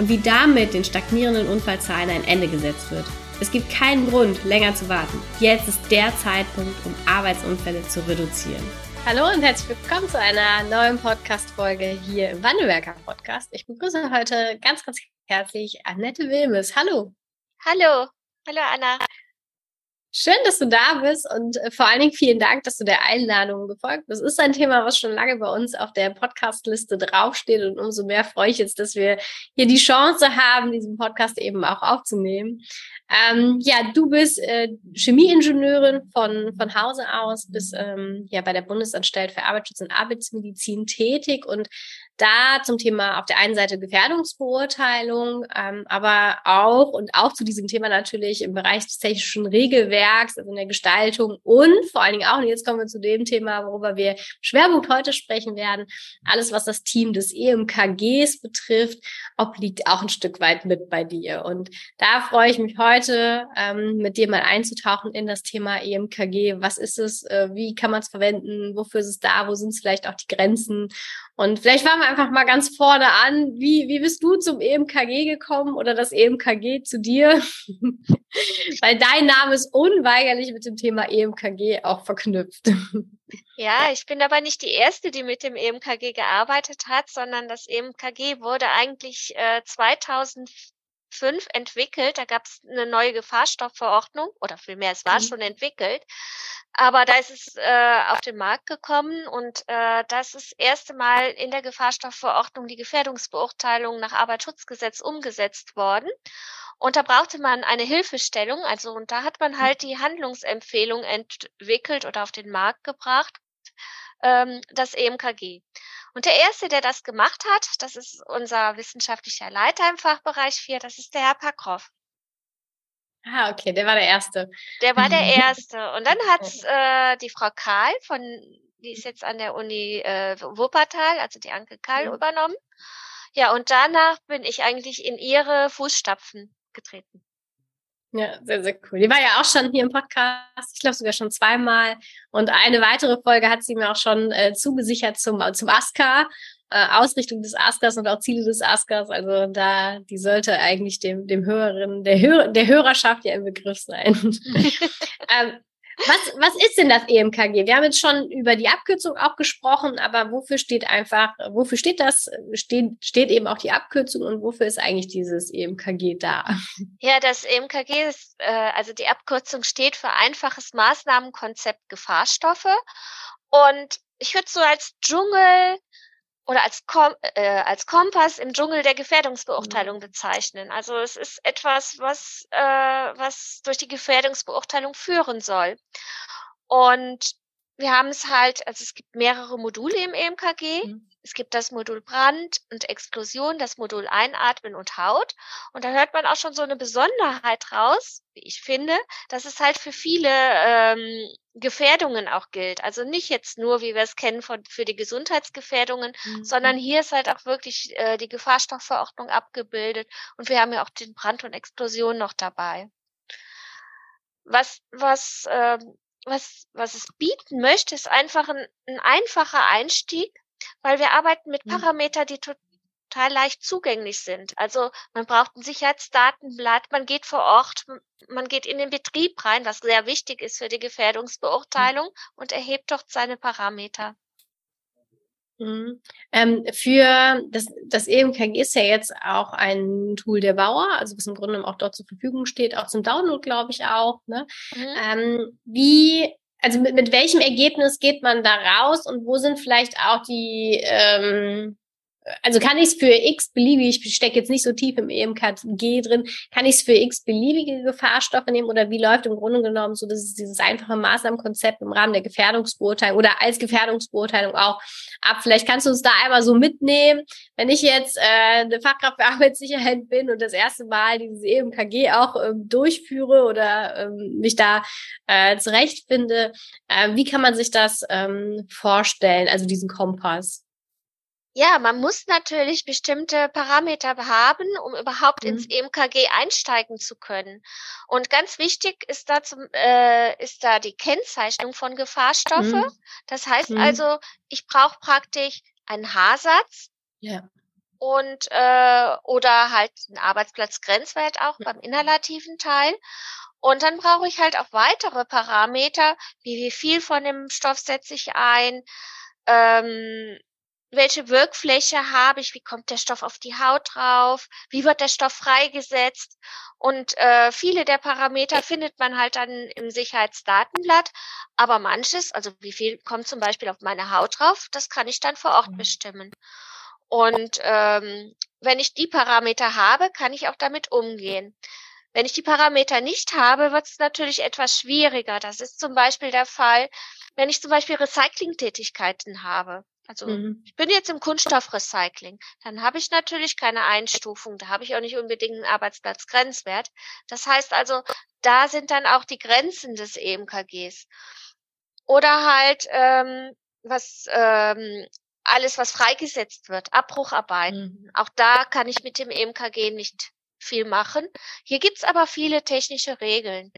und wie damit den stagnierenden Unfallzahlen ein Ende gesetzt wird. Es gibt keinen Grund, länger zu warten. Jetzt ist der Zeitpunkt, um Arbeitsunfälle zu reduzieren. Hallo und herzlich willkommen zu einer neuen Podcast-Folge hier im Wandelwerker Podcast. Ich begrüße heute ganz, ganz herzlich Annette Wilmes. Hallo. Hallo. Hallo Anna. Schön, dass du da bist und äh, vor allen Dingen vielen Dank, dass du der Einladung gefolgt bist. Das ist ein Thema, was schon lange bei uns auf der Podcast-Liste draufsteht und umso mehr freue ich jetzt, dass wir hier die Chance haben, diesen Podcast eben auch aufzunehmen. Ähm, ja, du bist äh, Chemieingenieurin von, von Hause aus, bist ähm, ja bei der Bundesanstalt für Arbeitsschutz und Arbeitsmedizin tätig und da zum Thema auf der einen Seite Gefährdungsbeurteilung, ähm, aber auch und auch zu diesem Thema natürlich im Bereich des technischen Regelwerks, also in der Gestaltung und vor allen Dingen auch, und jetzt kommen wir zu dem Thema, worüber wir Schwerpunkt heute sprechen werden, alles, was das Team des EMKGs betrifft, obliegt auch ein Stück weit mit bei dir. Und da freue ich mich heute, ähm, mit dir mal einzutauchen in das Thema EMKG. Was ist es? Äh, wie kann man es verwenden? Wofür ist es da? Wo sind es vielleicht auch die Grenzen? Und vielleicht fangen wir einfach mal ganz vorne an. Wie, wie bist du zum EMKG gekommen oder das EMKG zu dir? Weil dein Name ist unweigerlich mit dem Thema EMKG auch verknüpft. Ja, ich bin aber nicht die Erste, die mit dem EMKG gearbeitet hat, sondern das EMKG wurde eigentlich äh, 2004 5 entwickelt. Da gab es eine neue Gefahrstoffverordnung oder vielmehr, es war mhm. schon entwickelt. Aber da ist es äh, auf den Markt gekommen und äh, das ist das erste Mal in der Gefahrstoffverordnung die Gefährdungsbeurteilung nach Arbeitsschutzgesetz umgesetzt worden. Und da brauchte man eine Hilfestellung, also und da hat man halt mhm. die Handlungsempfehlung entwickelt oder auf den Markt gebracht, ähm, das EMKG. Und der Erste, der das gemacht hat, das ist unser wissenschaftlicher Leiter im Fachbereich 4, das ist der Herr Packhoff. Ah, okay, der war der Erste. Der war der Erste. Und dann hat äh, die Frau Karl von, die ist jetzt an der Uni äh, Wuppertal, also die Anke Karl, mhm. übernommen. Ja, und danach bin ich eigentlich in ihre Fußstapfen getreten. Ja, sehr, sehr cool. Die war ja auch schon hier im Podcast, ich glaube sogar schon zweimal. Und eine weitere Folge hat sie mir auch schon äh, zugesichert zum, zum ASCA, äh, Ausrichtung des ASCAs und auch Ziele des ASCAs. Also da, die sollte eigentlich dem, dem Hörerinnen, der, Hör, der Hörerschaft ja im Begriff sein. ähm, was, was ist denn das EMKG? Wir haben jetzt schon über die Abkürzung auch gesprochen, aber wofür steht einfach, wofür steht das? Steht, steht eben auch die Abkürzung und wofür ist eigentlich dieses EMKG da? Ja, das EMKG ist, äh, also die Abkürzung steht für einfaches Maßnahmenkonzept Gefahrstoffe. Und ich würde so als Dschungel oder als, Kom äh, als Kompass im Dschungel der Gefährdungsbeurteilung mhm. bezeichnen. Also es ist etwas, was, äh, was durch die Gefährdungsbeurteilung führen soll. Und wir haben es halt, also es gibt mehrere Module im EMKG. Mhm. Es gibt das Modul Brand und Explosion, das Modul Einatmen und Haut. Und da hört man auch schon so eine Besonderheit raus, wie ich finde, dass es halt für viele ähm, Gefährdungen auch gilt. Also nicht jetzt nur, wie wir es kennen, von, für die Gesundheitsgefährdungen, mhm. sondern hier ist halt auch wirklich äh, die Gefahrstoffverordnung abgebildet. Und wir haben ja auch den Brand und Explosion noch dabei. Was, was, äh, was, was es bieten möchte, ist einfach ein, ein einfacher Einstieg weil wir arbeiten mit mhm. Parametern, die total leicht zugänglich sind. Also man braucht ein Sicherheitsdatenblatt, man geht vor Ort, man geht in den Betrieb rein, was sehr wichtig ist für die Gefährdungsbeurteilung mhm. und erhebt dort seine Parameter. Mhm. Ähm, für das, das EMKG ist ja jetzt auch ein Tool der Bauer, also was im Grunde auch dort zur Verfügung steht, auch zum Download, glaube ich auch. Ne? Mhm. Ähm, wie also mit, mit welchem Ergebnis geht man da raus und wo sind vielleicht auch die, ähm, also kann ich es für x beliebig, ich stecke jetzt nicht so tief im EMKG drin, kann ich es für x beliebige Gefahrstoffe nehmen oder wie läuft im Grunde genommen so das ist dieses einfache Maßnahmenkonzept im Rahmen der Gefährdungsbeurteilung oder als Gefährdungsbeurteilung auch ab? Vielleicht kannst du uns da einmal so mitnehmen, wenn ich jetzt äh, eine Fachkraft für Arbeitssicherheit bin und das erste Mal dieses EMKG auch ähm, durchführe oder ähm, mich da äh, zurechtfinde, äh, wie kann man sich das ähm, vorstellen, also diesen Kompass? Ja, man muss natürlich bestimmte Parameter haben, um überhaupt mhm. ins EMKG einsteigen zu können. Und ganz wichtig ist da, zum, äh, ist da die Kennzeichnung von Gefahrstoffe. Mhm. Das heißt mhm. also, ich brauche praktisch einen Haarsatz. Ja. Und äh, oder halt einen Arbeitsplatzgrenzwert auch beim inhalativen Teil. Und dann brauche ich halt auch weitere Parameter, wie wie viel von dem Stoff setze ich ein, ähm, welche Wirkfläche habe ich, wie kommt der Stoff auf die Haut drauf, wie wird der Stoff freigesetzt. Und äh, viele der Parameter findet man halt dann im Sicherheitsdatenblatt, aber manches, also wie viel kommt zum Beispiel auf meine Haut drauf, das kann ich dann vor Ort mhm. bestimmen. Und ähm, wenn ich die Parameter habe, kann ich auch damit umgehen. Wenn ich die Parameter nicht habe, wird es natürlich etwas schwieriger. Das ist zum Beispiel der Fall, wenn ich zum Beispiel Recyclingtätigkeiten habe. Also mhm. ich bin jetzt im Kunststoffrecycling. Dann habe ich natürlich keine Einstufung. Da habe ich auch nicht unbedingt einen Arbeitsplatzgrenzwert. Das heißt also, da sind dann auch die Grenzen des EMKGs. Oder halt ähm, was ähm, alles, was freigesetzt wird, Abbrucharbeiten. Mhm. Auch da kann ich mit dem EMKG nicht viel machen. Hier gibt's aber viele technische Regeln.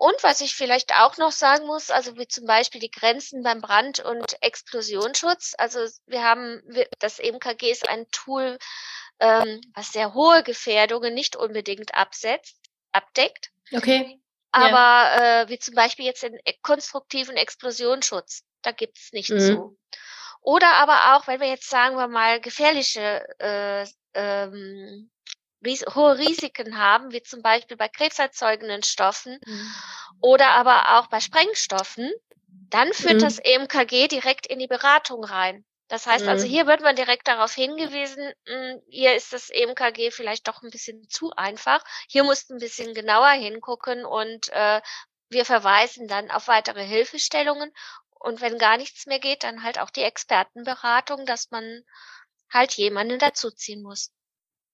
Und was ich vielleicht auch noch sagen muss, also wie zum Beispiel die Grenzen beim Brand- und Explosionsschutz. Also wir haben, das EMKG ist ein Tool, ähm, was sehr hohe Gefährdungen nicht unbedingt absetzt, abdeckt. Okay. Aber ja. äh, wie zum Beispiel jetzt den konstruktiven Explosionsschutz, da gibt's nicht mhm. so. Oder aber auch, wenn wir jetzt sagen wir mal gefährliche äh, ähm, ries hohe Risiken haben, wie zum Beispiel bei krebserzeugenden Stoffen mhm. oder aber auch bei Sprengstoffen, dann führt mhm. das EMKG direkt in die Beratung rein. Das heißt also, mhm. hier wird man direkt darauf hingewiesen, mh, hm, hier ist das EMKG vielleicht doch ein bisschen zu einfach. Hier musst du ein bisschen genauer hingucken und äh, wir verweisen dann auf weitere Hilfestellungen. Und wenn gar nichts mehr geht, dann halt auch die Expertenberatung, dass man halt jemanden dazuziehen muss.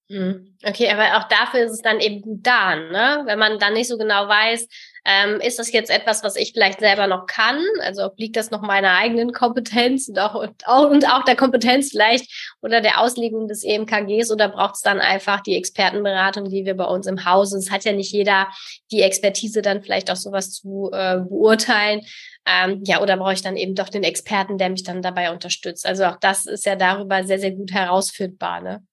Mhm. Okay, aber auch dafür ist es dann eben gut da, ne? Wenn man dann nicht so genau weiß, ähm, ist das jetzt etwas, was ich vielleicht selber noch kann? Also obliegt das noch meiner eigenen Kompetenz und auch, und auch, und auch der Kompetenz vielleicht oder der Auslegung des EMKGs oder braucht es dann einfach die Expertenberatung, die wir bei uns im Hause? Es hat ja nicht jeder die Expertise, dann vielleicht auch sowas zu äh, beurteilen. Ähm, ja, oder brauche ich dann eben doch den Experten, der mich dann dabei unterstützt? Also auch das ist ja darüber sehr, sehr gut herausfindbar, ne?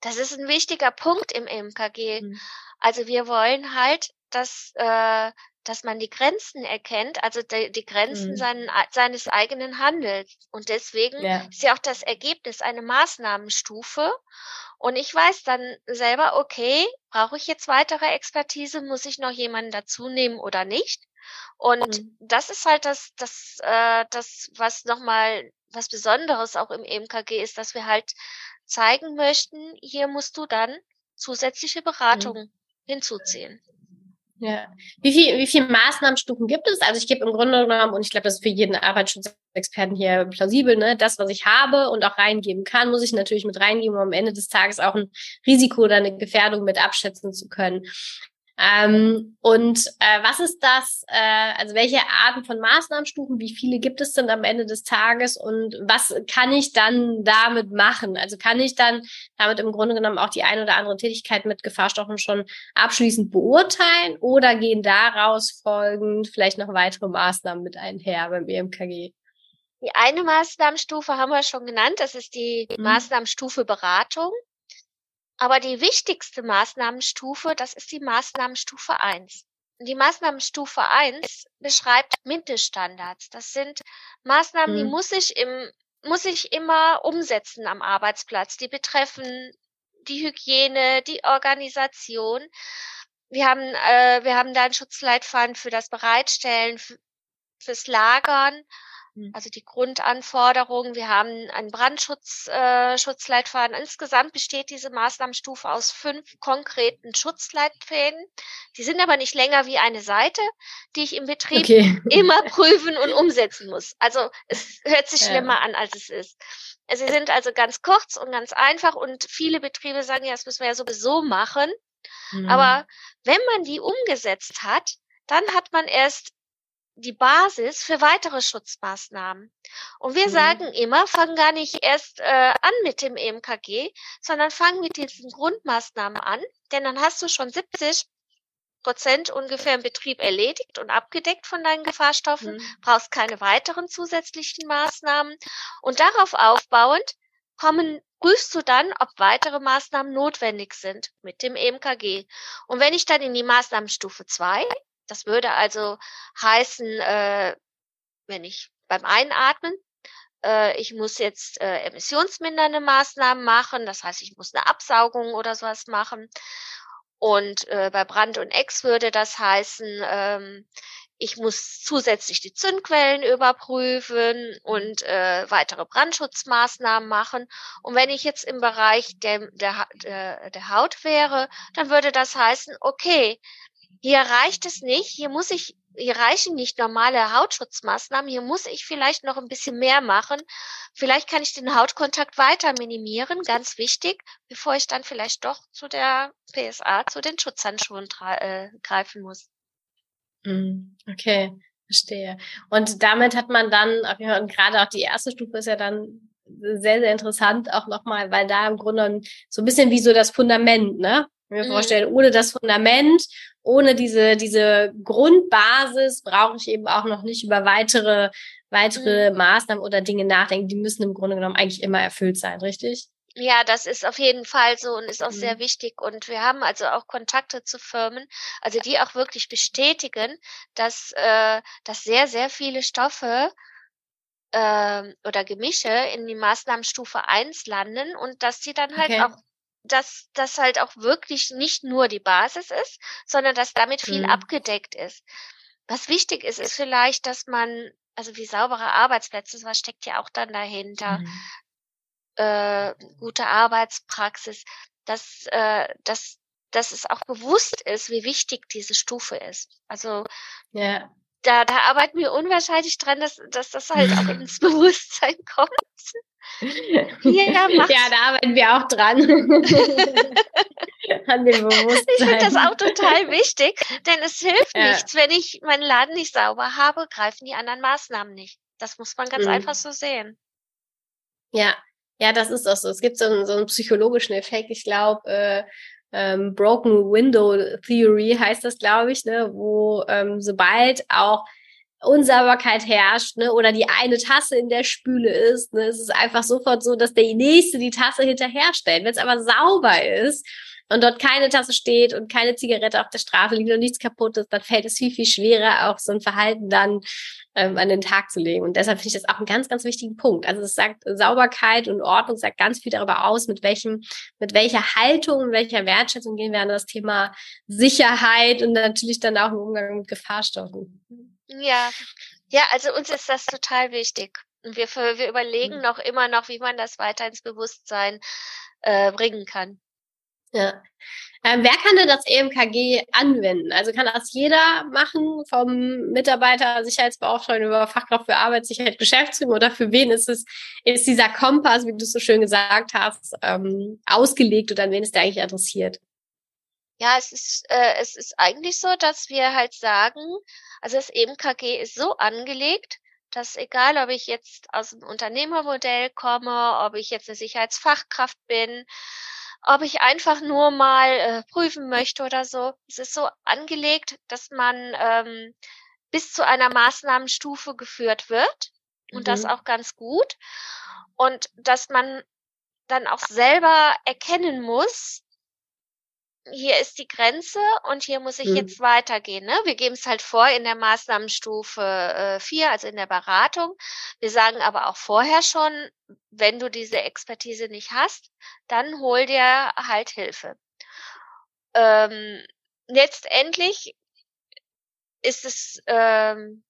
Das ist ein wichtiger Punkt im MKG. Mhm. Also wir wollen halt, dass, äh, dass man die Grenzen erkennt, also die, die Grenzen mhm. seinen, seines eigenen Handels. Und deswegen ja. ist ja auch das Ergebnis eine Maßnahmenstufe. Und ich weiß dann selber, okay, brauche ich jetzt weitere Expertise? Muss ich noch jemanden dazu nehmen oder nicht? Und mhm. das ist halt das, das, äh, das, was nochmal was Besonderes auch im EMKG ist, dass wir halt zeigen möchten, hier musst du dann zusätzliche Beratung mhm. hinzuziehen. Ja. Wie viel, wie viele Maßnahmenstufen gibt es? Also ich gebe im Grunde genommen, und ich glaube, das ist für jeden Arbeitsschutzexperten hier plausibel, ne, das, was ich habe und auch reingeben kann, muss ich natürlich mit reingeben, um am Ende des Tages auch ein Risiko oder eine Gefährdung mit abschätzen zu können. Ähm, und äh, was ist das, äh, also welche Arten von Maßnahmenstufen, wie viele gibt es denn am Ende des Tages und was kann ich dann damit machen? Also kann ich dann damit im Grunde genommen auch die eine oder andere Tätigkeit mit Gefahrstoffen schon abschließend beurteilen oder gehen daraus folgend vielleicht noch weitere Maßnahmen mit einher beim EMKG? Die eine Maßnahmenstufe haben wir schon genannt, das ist die mhm. Maßnahmenstufe Beratung. Aber die wichtigste Maßnahmenstufe, das ist die Maßnahmenstufe 1. Die Maßnahmenstufe 1 beschreibt Mindeststandards. Das sind Maßnahmen, mhm. die muss ich im, muss ich immer umsetzen am Arbeitsplatz. Die betreffen die Hygiene, die Organisation. Wir haben, äh, wir haben da einen Schutzleitfaden für das Bereitstellen, fürs Lagern. Also die Grundanforderungen. Wir haben einen Brandschutzschutzleitfaden. Äh, Insgesamt besteht diese Maßnahmenstufe aus fünf konkreten Schutzleitfäden. Die sind aber nicht länger wie eine Seite, die ich im Betrieb okay. immer prüfen und umsetzen muss. Also es hört sich schlimmer ja. an, als es ist. Sie sind also ganz kurz und ganz einfach und viele Betriebe sagen, ja, das müssen wir ja sowieso machen. Mhm. Aber wenn man die umgesetzt hat, dann hat man erst die Basis für weitere Schutzmaßnahmen. Und wir mhm. sagen immer, fang gar nicht erst äh, an mit dem EMKG, sondern fang mit diesen Grundmaßnahmen an, denn dann hast du schon 70 Prozent ungefähr im Betrieb erledigt und abgedeckt von deinen Gefahrstoffen, mhm. brauchst keine weiteren zusätzlichen Maßnahmen. Und darauf aufbauend kommen, prüfst du dann, ob weitere Maßnahmen notwendig sind mit dem EMKG. Und wenn ich dann in die Maßnahmenstufe 2 das würde also heißen, äh, wenn ich beim Einatmen, äh, ich muss jetzt äh, emissionsmindernde Maßnahmen machen, das heißt, ich muss eine Absaugung oder sowas machen. Und äh, bei Brand und Ex würde das heißen, ähm, ich muss zusätzlich die Zündquellen überprüfen und äh, weitere Brandschutzmaßnahmen machen. Und wenn ich jetzt im Bereich der, der, der, der Haut wäre, dann würde das heißen, okay, hier reicht es nicht, hier muss ich, hier reichen nicht normale Hautschutzmaßnahmen, hier muss ich vielleicht noch ein bisschen mehr machen. Vielleicht kann ich den Hautkontakt weiter minimieren, ganz wichtig, bevor ich dann vielleicht doch zu der PSA, zu den Schutzhandschuhen äh, greifen muss. Hm, okay, verstehe. Und damit hat man dann, und gerade auch die erste Stufe ist ja dann sehr, sehr interessant auch nochmal, weil da im Grunde so ein bisschen wie so das Fundament, ne? Wir mhm. vorstellen, ohne das Fundament, ohne diese, diese Grundbasis brauche ich eben auch noch nicht über weitere, weitere mhm. Maßnahmen oder Dinge nachdenken. Die müssen im Grunde genommen eigentlich immer erfüllt sein, richtig? Ja, das ist auf jeden Fall so und ist auch mhm. sehr wichtig. Und wir haben also auch Kontakte zu Firmen, also die auch wirklich bestätigen, dass, äh, dass sehr, sehr viele Stoffe äh, oder Gemische in die Maßnahmenstufe 1 landen und dass sie dann halt okay. auch dass das halt auch wirklich nicht nur die Basis ist, sondern dass damit viel mhm. abgedeckt ist. Was wichtig ist, ist vielleicht, dass man, also wie saubere Arbeitsplätze, was steckt ja auch dann dahinter, mhm. äh, gute Arbeitspraxis, dass, äh, dass, dass es auch bewusst ist, wie wichtig diese Stufe ist. Also ja. Da, da arbeiten wir unwahrscheinlich dran, dass, dass das halt auch ins Bewusstsein kommt. Ja, ja, da arbeiten wir auch dran. An dem Bewusstsein. Ich finde das auch total wichtig, denn es hilft ja. nichts, wenn ich meinen Laden nicht sauber habe, greifen die anderen Maßnahmen nicht. Das muss man ganz mhm. einfach so sehen. Ja, ja, das ist auch so. Es gibt so einen, so einen psychologischen Effekt. Ich glaube, äh, ähm, Broken Window Theory heißt das, glaube ich, ne, wo ähm, sobald auch Unsauberkeit herrscht, ne, oder die eine Tasse in der Spüle ist, ne, es einfach sofort so, dass der nächste die Tasse hinterherstellt. Wenn es aber sauber ist und dort keine Tasse steht und keine Zigarette auf der Straße liegt und nichts kaputt ist, dann fällt es viel, viel schwerer, auch so ein Verhalten dann ähm, an den Tag zu legen. Und deshalb finde ich das auch einen ganz, ganz wichtigen Punkt. Also es sagt Sauberkeit und Ordnung sagt ganz viel darüber aus, mit welchem, mit welcher Haltung und welcher Wertschätzung gehen wir an das Thema Sicherheit und natürlich dann auch im Umgang mit Gefahrstoffen. Ja, ja, also uns ist das total wichtig. Und wir, wir überlegen mhm. noch immer noch, wie man das weiter ins Bewusstsein äh, bringen kann. Ja. Ähm, wer kann denn das EMKG anwenden? Also kann das jeder machen, vom Mitarbeiter, Sicherheitsbeauftragten über Fachkraft für Arbeitssicherheit, Geschäftsführung oder für wen ist es, ist dieser Kompass, wie du es so schön gesagt hast, ähm, ausgelegt oder an wen ist der eigentlich adressiert? Ja, es ist, äh, es ist eigentlich so, dass wir halt sagen, also das EMKG ist so angelegt, dass egal, ob ich jetzt aus dem Unternehmermodell komme, ob ich jetzt eine Sicherheitsfachkraft bin, ob ich einfach nur mal äh, prüfen möchte oder so, es ist so angelegt, dass man ähm, bis zu einer Maßnahmenstufe geführt wird und mhm. das auch ganz gut und dass man dann auch selber erkennen muss, hier ist die Grenze und hier muss ich mhm. jetzt weitergehen. Ne? Wir geben es halt vor in der Maßnahmenstufe äh, 4, also in der Beratung. Wir sagen aber auch vorher schon, wenn du diese Expertise nicht hast, dann hol dir halt Hilfe. Ähm, letztendlich ist es ähm,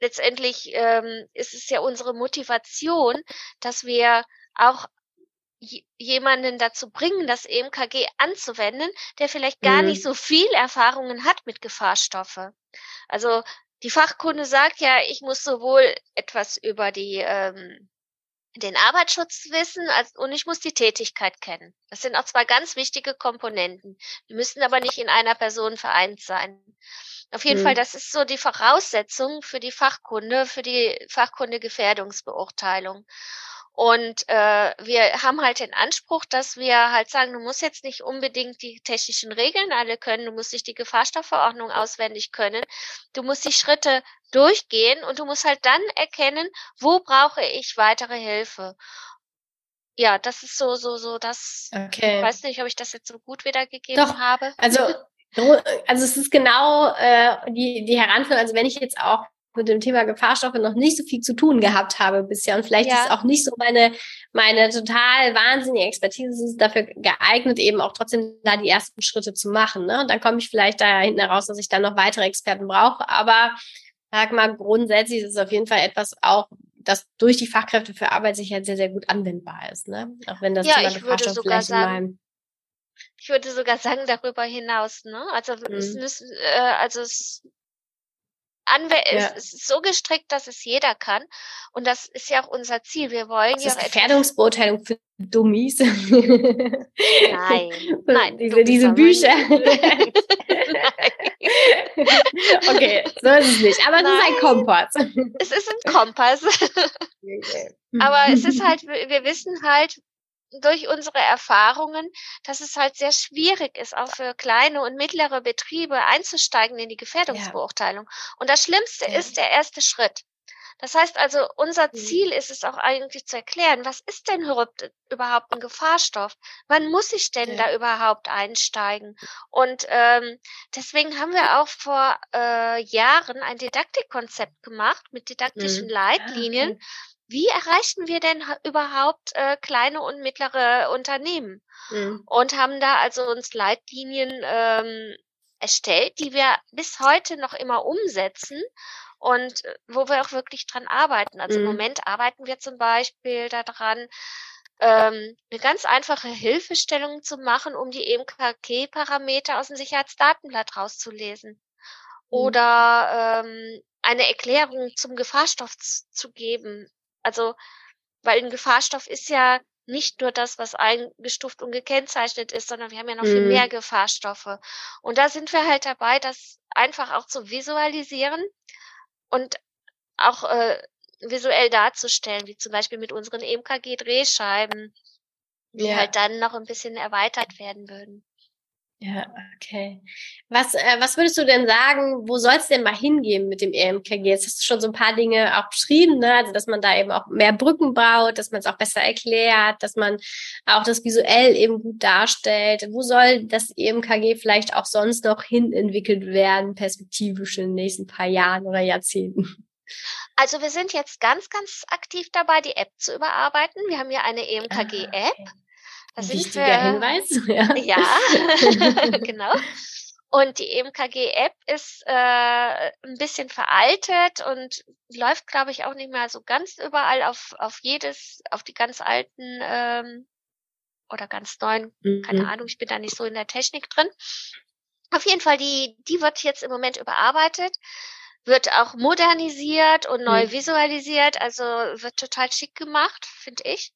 letztendlich ähm, ist es ja unsere Motivation, dass wir auch jemanden dazu bringen, das EMKG anzuwenden, der vielleicht gar mhm. nicht so viel Erfahrungen hat mit Gefahrstoffe. Also die Fachkunde sagt ja, ich muss sowohl etwas über die ähm, den Arbeitsschutz wissen als, und ich muss die Tätigkeit kennen. Das sind auch zwei ganz wichtige Komponenten. Die müssen aber nicht in einer Person vereint sein. Auf jeden mhm. Fall, das ist so die Voraussetzung für die Fachkunde, für die Fachkunde Gefährdungsbeurteilung. Und äh, wir haben halt den Anspruch, dass wir halt sagen, du musst jetzt nicht unbedingt die technischen Regeln alle können, du musst dich die Gefahrstoffverordnung auswendig können, du musst die Schritte durchgehen und du musst halt dann erkennen, wo brauche ich weitere Hilfe. Ja, das ist so, so, so, das. Okay. Ich weiß nicht, ob ich das jetzt so gut wiedergegeben Doch, habe. Also, also es ist genau äh, die, die Heranführung, also wenn ich jetzt auch mit dem Thema Gefahrstoffe noch nicht so viel zu tun gehabt habe bisher. Und vielleicht ja. ist auch nicht so meine, meine total wahnsinnige Expertise ist dafür geeignet, eben auch trotzdem da die ersten Schritte zu machen. Ne? Und dann komme ich vielleicht da hinten heraus, dass ich dann noch weitere Experten brauche. Aber sag mal, grundsätzlich ist es auf jeden Fall etwas auch, das durch die Fachkräfte für Arbeit sicher sehr, sehr gut anwendbar ist. Ne? Auch wenn das ja, Thema Gefahrstoff vielleicht sagen, in meinem ich würde sogar sagen, darüber hinaus, ne? Also mhm. es müssen, äh, also es Anw ja. es ist so gestrickt, dass es jeder kann. Und das ist ja auch unser Ziel. Wir wollen das ja ist Gefährdungsbeurteilung für Dummies. Nein, nein. Diese, diese Bücher. okay, so ist es nicht. Aber nein. es ist ein Kompass. Es ist ein Kompass. Aber es ist halt, wir wissen halt, durch unsere Erfahrungen, dass es halt sehr schwierig ist, auch für kleine und mittlere Betriebe einzusteigen in die Gefährdungsbeurteilung. Ja. Und das Schlimmste ja. ist der erste Schritt. Das heißt also, unser mhm. Ziel ist es auch eigentlich zu erklären, was ist denn überhaupt ein Gefahrstoff? Wann muss ich denn ja. da überhaupt einsteigen? Und ähm, deswegen haben wir auch vor äh, Jahren ein Didaktikkonzept gemacht mit didaktischen mhm. Leitlinien, okay wie erreichen wir denn überhaupt äh, kleine und mittlere Unternehmen? Mhm. Und haben da also uns Leitlinien ähm, erstellt, die wir bis heute noch immer umsetzen und äh, wo wir auch wirklich dran arbeiten. Also mhm. im Moment arbeiten wir zum Beispiel daran, ähm, eine ganz einfache Hilfestellung zu machen, um die EMKG-Parameter aus dem Sicherheitsdatenblatt rauszulesen. Mhm. Oder ähm, eine Erklärung zum Gefahrstoff zu geben, also, weil ein Gefahrstoff ist ja nicht nur das, was eingestuft und gekennzeichnet ist, sondern wir haben ja noch mhm. viel mehr Gefahrstoffe. Und da sind wir halt dabei, das einfach auch zu visualisieren und auch äh, visuell darzustellen, wie zum Beispiel mit unseren EMKG-Drehscheiben, die ja. halt dann noch ein bisschen erweitert werden würden. Ja, okay. Was, äh, was würdest du denn sagen, wo soll es denn mal hingehen mit dem EMKG? Jetzt hast du schon so ein paar Dinge auch beschrieben, ne? also dass man da eben auch mehr Brücken baut, dass man es auch besser erklärt, dass man auch das visuell eben gut darstellt. Wo soll das EMKG vielleicht auch sonst noch hin entwickelt werden, perspektivisch in den nächsten paar Jahren oder Jahrzehnten? Also wir sind jetzt ganz, ganz aktiv dabei, die App zu überarbeiten. Wir haben ja eine EMKG-App. Ah, okay. Das Wichtiger ist, äh, Hinweis. Ja, ja genau. Und die EMKG-App ist äh, ein bisschen veraltet und läuft, glaube ich, auch nicht mehr so ganz überall auf, auf jedes, auf die ganz alten ähm, oder ganz neuen, mhm. keine Ahnung, ich bin da nicht so in der Technik drin. Auf jeden Fall, die, die wird jetzt im Moment überarbeitet, wird auch modernisiert und neu mhm. visualisiert, also wird total schick gemacht, finde ich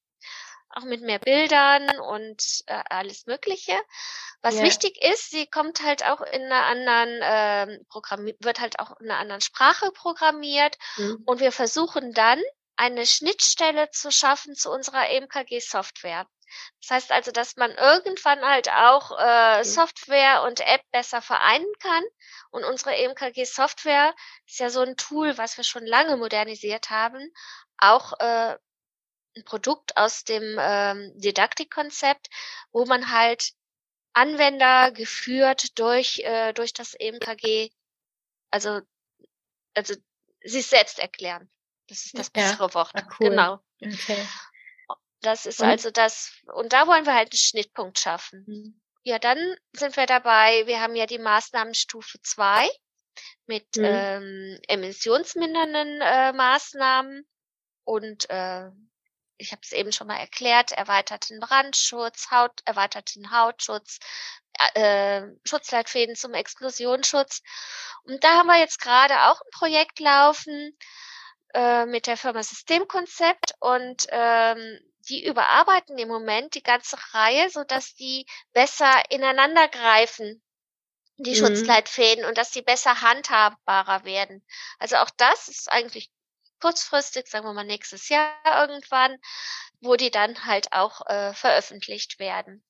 auch mit mehr Bildern und äh, alles Mögliche. Was ja. wichtig ist, sie kommt halt auch in einer anderen äh, Programm wird halt auch in einer anderen Sprache programmiert mhm. und wir versuchen dann eine Schnittstelle zu schaffen zu unserer EMKG-Software. Das heißt also, dass man irgendwann halt auch äh, Software und App besser vereinen kann. Und unsere EMKG-Software ist ja so ein Tool, was wir schon lange modernisiert haben, auch äh, ein Produkt aus dem ähm, Didaktikkonzept, wo man halt Anwender geführt durch äh, durch das EMKG, also also sich selbst erklären. Das ist das bessere ja. Wort. Ah, cool. Genau. Okay. Das ist und? also das, und da wollen wir halt einen Schnittpunkt schaffen. Mhm. Ja, dann sind wir dabei, wir haben ja die Maßnahmenstufe zwei mit mhm. ähm, emissionsmindernden äh, Maßnahmen und äh, ich habe es eben schon mal erklärt, erweiterten Brandschutz, Haut, erweiterten Hautschutz, äh, Schutzleitfäden zum Explosionsschutz. Und da haben wir jetzt gerade auch ein Projekt laufen äh, mit der Firma Systemkonzept und ähm, die überarbeiten im Moment die ganze Reihe, so dass die besser ineinander greifen die mhm. Schutzleitfäden und dass die besser handhabbarer werden. Also auch das ist eigentlich kurzfristig, sagen wir mal nächstes Jahr irgendwann, wo die dann halt auch äh, veröffentlicht werden.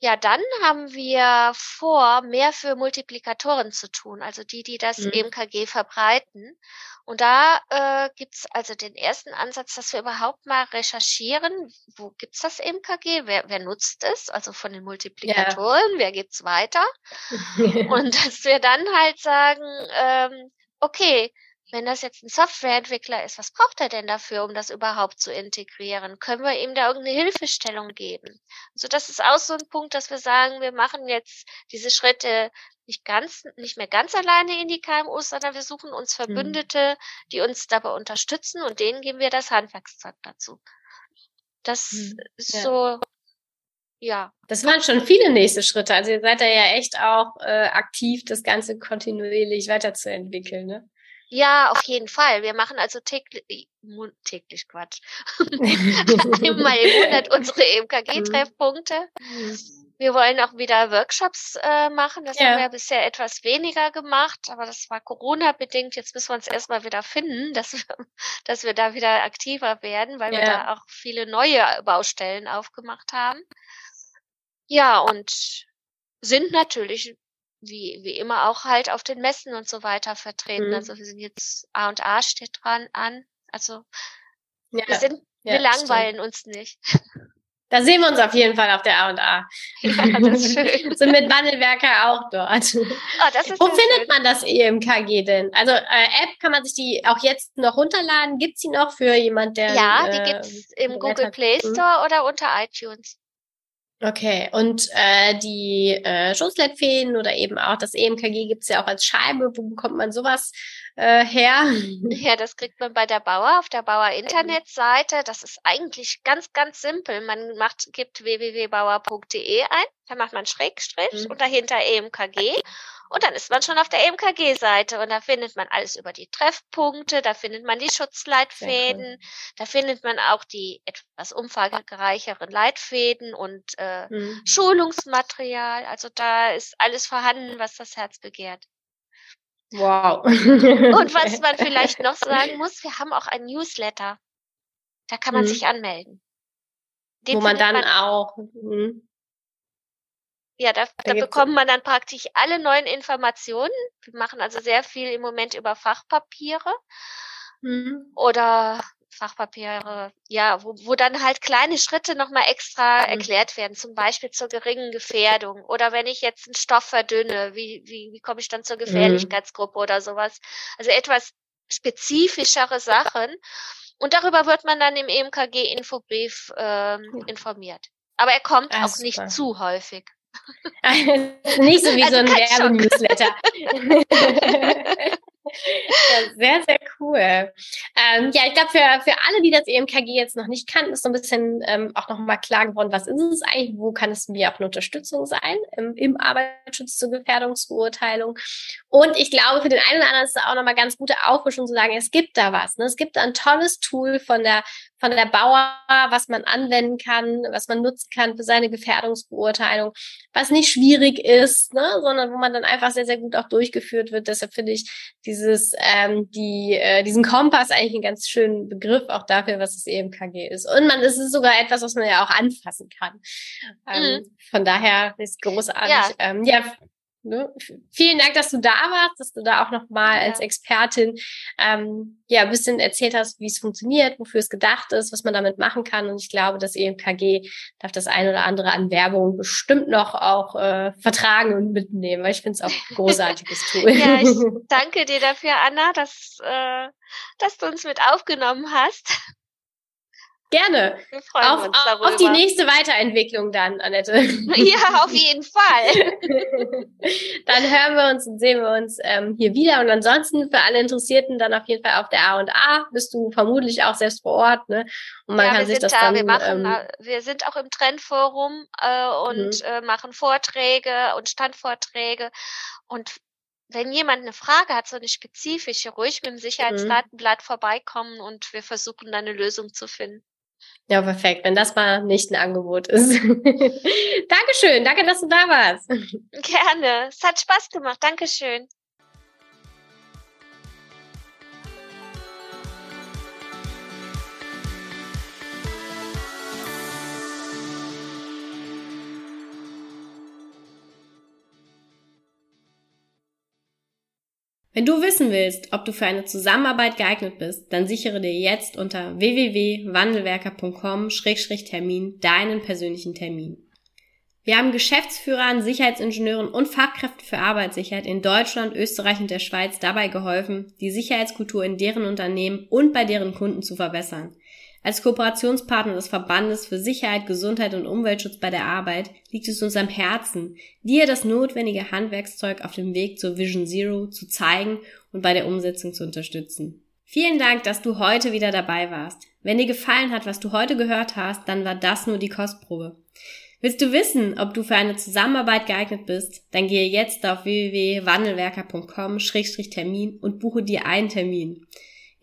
Ja, dann haben wir vor, mehr für Multiplikatoren zu tun, also die, die das mhm. EMKG verbreiten. Und da äh, gibt's also den ersten Ansatz, dass wir überhaupt mal recherchieren, wo gibt's das EMKG, wer, wer nutzt es, also von den Multiplikatoren, ja. wer gibt's weiter. Und dass wir dann halt sagen, ähm, okay, wenn das jetzt ein Softwareentwickler ist, was braucht er denn dafür, um das überhaupt zu integrieren? Können wir ihm da irgendeine Hilfestellung geben? Also das ist auch so ein Punkt, dass wir sagen, wir machen jetzt diese Schritte nicht ganz, nicht mehr ganz alleine in die KMUs, sondern wir suchen uns mhm. Verbündete, mhm. die uns dabei unterstützen und denen geben wir das Handwerkszeug dazu. Das mhm. ist ja. so, ja. Das waren schon viele nächste Schritte. Also ihr seid da ja echt auch äh, aktiv, das Ganze kontinuierlich weiterzuentwickeln, ne? Ja, auf jeden Fall. Wir machen also täglich, täglich Quatsch. Einmal im Monat unsere EMKG-Treffpunkte. Mhm. Wir wollen auch wieder Workshops äh, machen. Das ja. haben wir bisher etwas weniger gemacht, aber das war Corona-bedingt. Jetzt müssen wir uns erstmal wieder finden, dass wir, dass wir da wieder aktiver werden, weil ja. wir da auch viele neue Baustellen aufgemacht haben. Ja, und sind natürlich wie, wie immer auch halt auf den Messen und so weiter vertreten. Mhm. Also wir sind jetzt A und A steht dran an. Also ja, wir sind, ja, wir langweilen stimmt. uns nicht. Da sehen wir uns auf jeden Fall auf der A und A. Ja, das ist schön. sind mit Wandelwerker auch dort. Oh, Wo findet schön. man das EMKG denn? Also äh, App kann man sich die auch jetzt noch runterladen. Gibt's die noch für jemand, der Ja, die äh, gibt's im Google Play mhm. Store oder unter iTunes. Okay, und äh, die äh, Schutzleitfäden oder eben auch das EMKG gibt's ja auch als Scheibe. Wo bekommt man sowas äh, her? Ja, das kriegt man bei der Bauer auf der Bauer Internetseite. Das ist eigentlich ganz, ganz simpel. Man macht, gibt www.bauer.de ein, da macht man Schrägstrich mhm. und dahinter EMKG und dann ist man schon auf der EMKG-Seite und da findet man alles über die Treffpunkte, da findet man die Schutzleitfäden, da findet man auch die etwas umfangreicheren Leitfäden und äh, mhm. Schulungsmaterial. Also da ist alles vorhanden, was das Herz begehrt. Wow. und was man vielleicht noch sagen muss, wir haben auch ein Newsletter. Da kann man mhm. sich anmelden. Den Wo man dann man, auch. Mh. Ja, da, da, da bekommt man dann praktisch alle neuen Informationen. Wir machen also sehr viel im Moment über Fachpapiere mhm. oder Fachpapiere, ja, wo, wo dann halt kleine Schritte nochmal extra mhm. erklärt werden, zum Beispiel zur geringen Gefährdung oder wenn ich jetzt einen Stoff verdünne, wie, wie, wie komme ich dann zur mhm. Gefährlichkeitsgruppe mhm. oder sowas. Also etwas spezifischere Sachen. Und darüber wird man dann im EMKG-Infobrief ähm, informiert. Aber er kommt ah, auch super. nicht zu häufig. Nicht so wie also so ein Werbenewsletter. sehr, sehr cool. Ähm, ja, ich glaube, für, für alle, die das EMKG jetzt noch nicht kannten, ist so ein bisschen ähm, auch nochmal klar geworden, was ist es eigentlich, wo kann es mir auch eine Unterstützung sein im, im Arbeitsschutz zur Gefährdungsbeurteilung. Und ich glaube, für den einen oder anderen ist es auch nochmal ganz gute Auffrischung zu sagen, es gibt da was. Ne? Es gibt da ein tolles Tool von der von der Bauer, was man anwenden kann, was man nutzen kann für seine Gefährdungsbeurteilung, was nicht schwierig ist, ne, sondern wo man dann einfach sehr, sehr gut auch durchgeführt wird. Deshalb finde ich dieses, ähm, die, äh, diesen Kompass eigentlich einen ganz schönen Begriff auch dafür, was das EMKG ist. Und man, es ist sogar etwas, was man ja auch anfassen kann. Ähm, mhm. Von daher ist großartig. Ja. Ähm, ja, Ne? Vielen Dank, dass du da warst, dass du da auch nochmal ja. als Expertin ähm, ja ein bisschen erzählt hast, wie es funktioniert, wofür es gedacht ist, was man damit machen kann. Und ich glaube, das EMKG darf das ein oder andere an Werbung bestimmt noch auch äh, vertragen und mitnehmen, weil ich finde es auch ein großartiges Tool. ja, ich danke dir dafür, Anna, dass, äh, dass du uns mit aufgenommen hast. Gerne. Wir freuen auf, uns darüber. Auf die nächste Weiterentwicklung dann, Annette. Ja, auf jeden Fall. dann hören wir uns und sehen wir uns ähm, hier wieder. Und ansonsten für alle Interessierten dann auf jeden Fall auf der A und A bist du vermutlich auch selbst vor Ort, ne? Und man ja, kann sich das da. dann. Wir machen, ähm, wir sind auch im Trendforum äh, und mhm. äh, machen Vorträge und Standvorträge und wenn jemand eine Frage hat, so eine spezifische, ruhig mit dem mhm. Sicherheitsdatenblatt mhm. vorbeikommen und wir versuchen dann eine Lösung zu finden. Ja, perfekt, wenn das mal nicht ein Angebot ist. Dankeschön, danke, dass du da warst. Gerne, es hat Spaß gemacht, Dankeschön. Wenn du wissen willst, ob du für eine Zusammenarbeit geeignet bist, dann sichere dir jetzt unter www.wandelwerker.com-termin deinen persönlichen Termin. Wir haben Geschäftsführern, Sicherheitsingenieuren und Fachkräften für Arbeitssicherheit in Deutschland, Österreich und der Schweiz dabei geholfen, die Sicherheitskultur in deren Unternehmen und bei deren Kunden zu verbessern. Als Kooperationspartner des Verbandes für Sicherheit, Gesundheit und Umweltschutz bei der Arbeit liegt es uns am Herzen, dir das notwendige Handwerkszeug auf dem Weg zur Vision Zero zu zeigen und bei der Umsetzung zu unterstützen. Vielen Dank, dass du heute wieder dabei warst. Wenn dir gefallen hat, was du heute gehört hast, dann war das nur die Kostprobe. Willst du wissen, ob du für eine Zusammenarbeit geeignet bist? Dann gehe jetzt auf www.wandelwerker.com-termin und buche dir einen Termin.